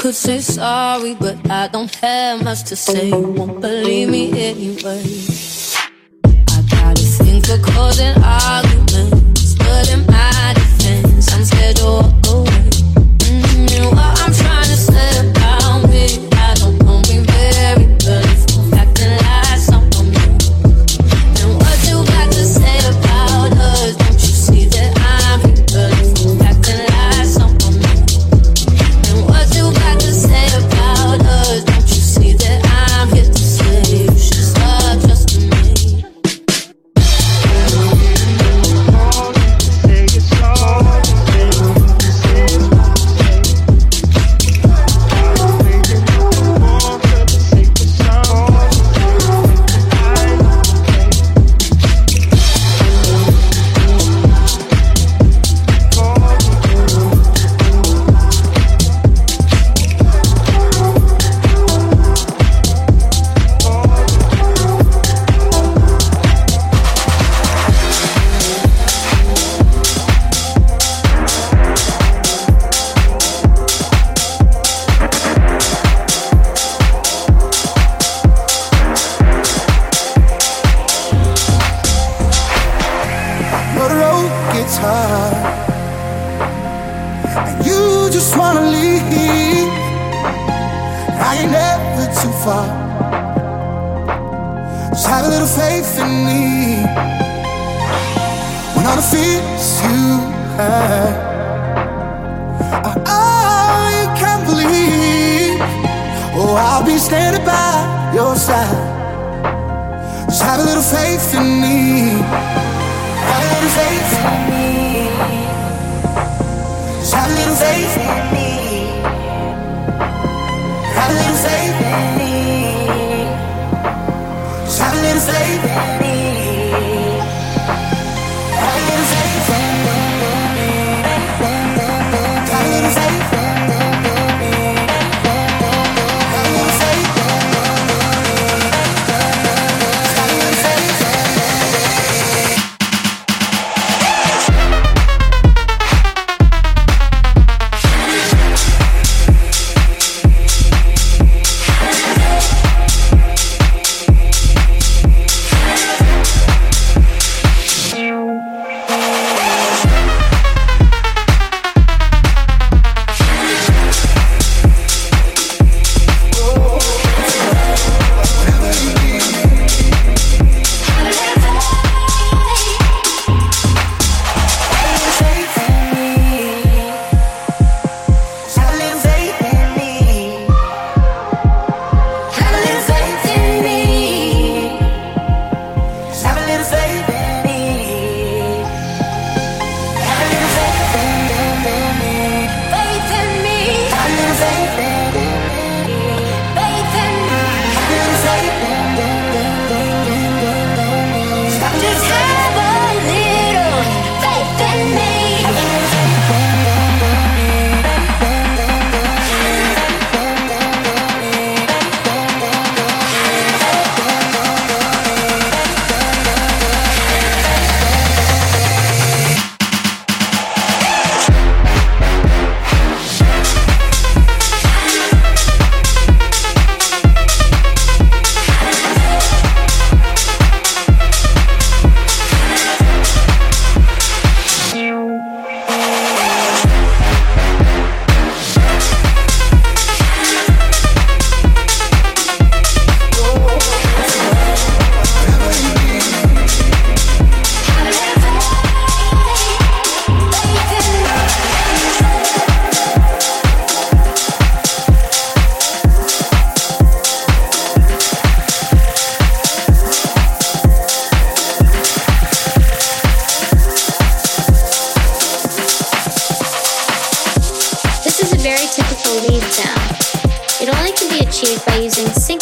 could say sorry, but I don't have much to say. You won't believe me anyway. I gotta think of causing arguments.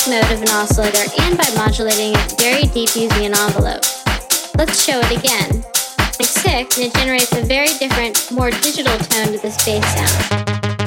Mode of an oscillator and by modulating it very deep using an envelope. Let's show it again. Like 6 and it generates a very different, more digital tone to this bass sound.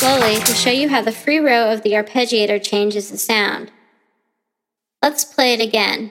Slowly to show you how the free row of the arpeggiator changes the sound. Let's play it again.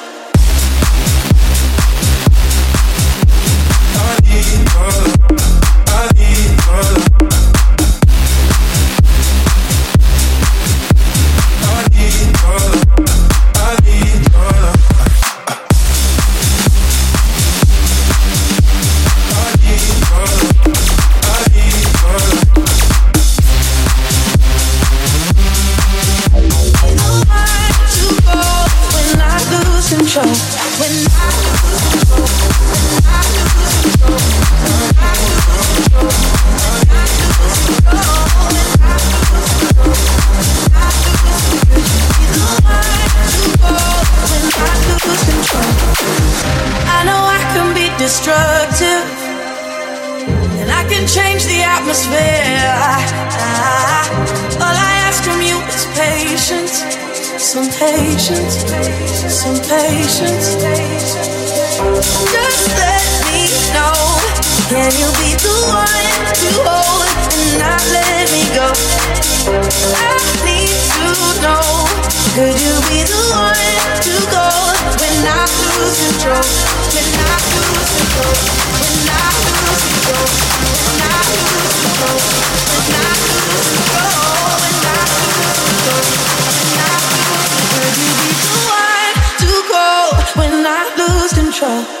control.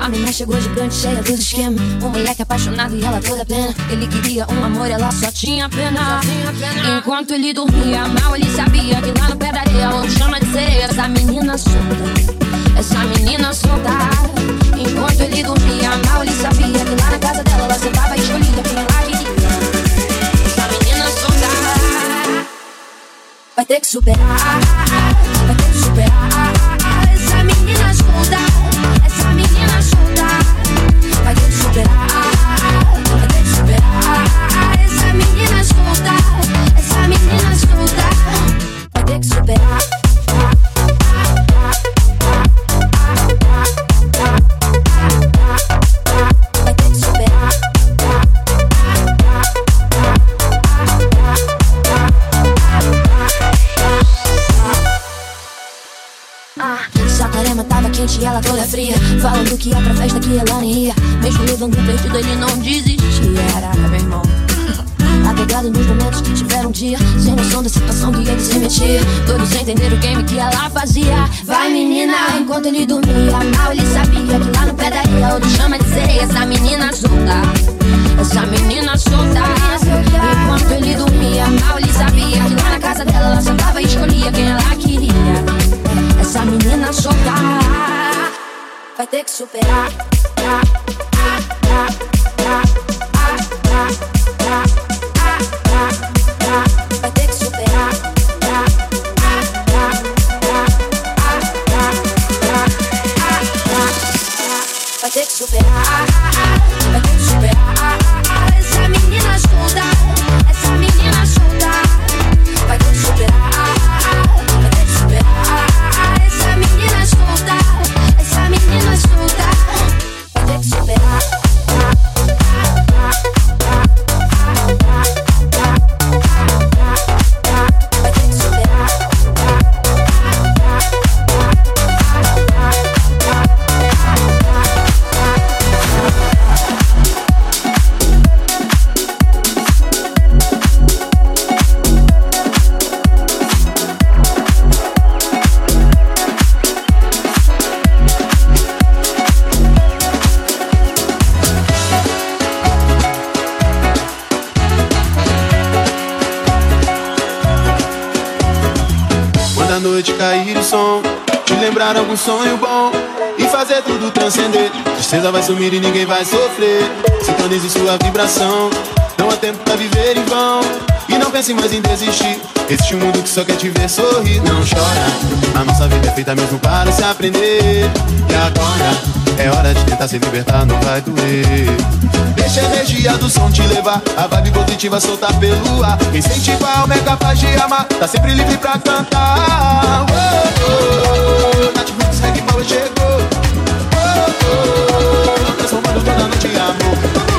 A menina chegou gigante, cheia dos esquemas. Um moleque apaixonado e ela toda plena. Ele queria um amor, ela só tinha pena. Enquanto ele dormia mal, ele sabia que lá no pé da areia, ou chama de sereia, essa menina solta. Essa menina solta. Enquanto ele dormia mal, ele sabia que lá na casa dela, ela sentava escolhida quem ela queria. Essa menina solta. Vai ter que superar. Vai ter que superar. Essa vai entender o game que ela fazia. Vai menina, enquanto ele dormia, mal ele sabia que lá no pé da ilha chama de sereia. Essa menina solta, essa menina solta. Enquanto ele dormia, mal ele sabia que lá na casa dela ela sentava e escolhia quem ela queria. Essa menina solta, vai ter que superar. sumir e ninguém vai sofrer. Sintonize sua vibração. Não há tempo pra viver em vão. E não pense mais em desistir. Existe um mundo que só quer te ver sorrir. Não chora. A nossa vida é feita mesmo para se aprender. E agora é hora de tentar se libertar, não vai doer. Deixa a energia do som te levar. A vibe positiva soltar pelo ar. Incentivar o mega é capaz de amar. Tá sempre livre pra cantar. Oh, oh, oh. Tá Netflix, Reggae Power chegou. Oh, oh. oh tomando toda noite amor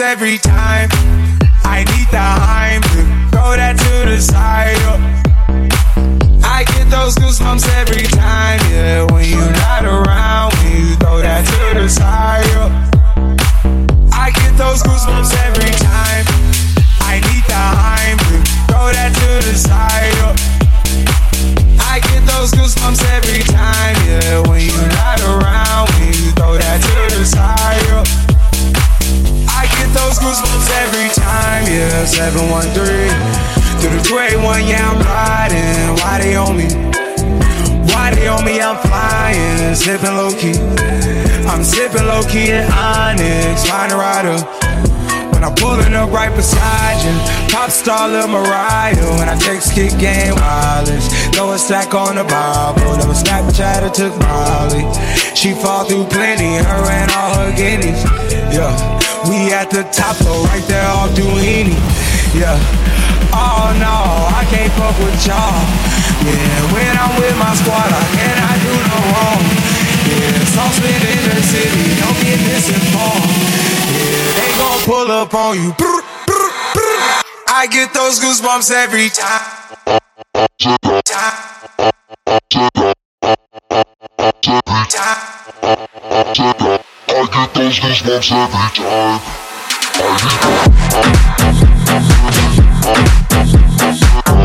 every time. On me? I'm flying, sipping low key. I'm sipping low key in Onyx, find a rider. When I'm pulling up right beside you, pop star Lil Mariah. When I text kick game wireless, throw a stack on the Bible. Never Snapchat or took Molly. She fall through plenty, her and all her guineas. Yeah, we at the top floor, right there off Duini. Yeah. Oh no, I can't fuck with y'all. Yeah, when I'm with my squad, I cannot do no wrong. Yeah, saucepan in the city, don't get misinformed. Yeah, they gon' pull up on you. I get those goosebumps every time. Those goosebumps every time. I get those goosebumps every time. I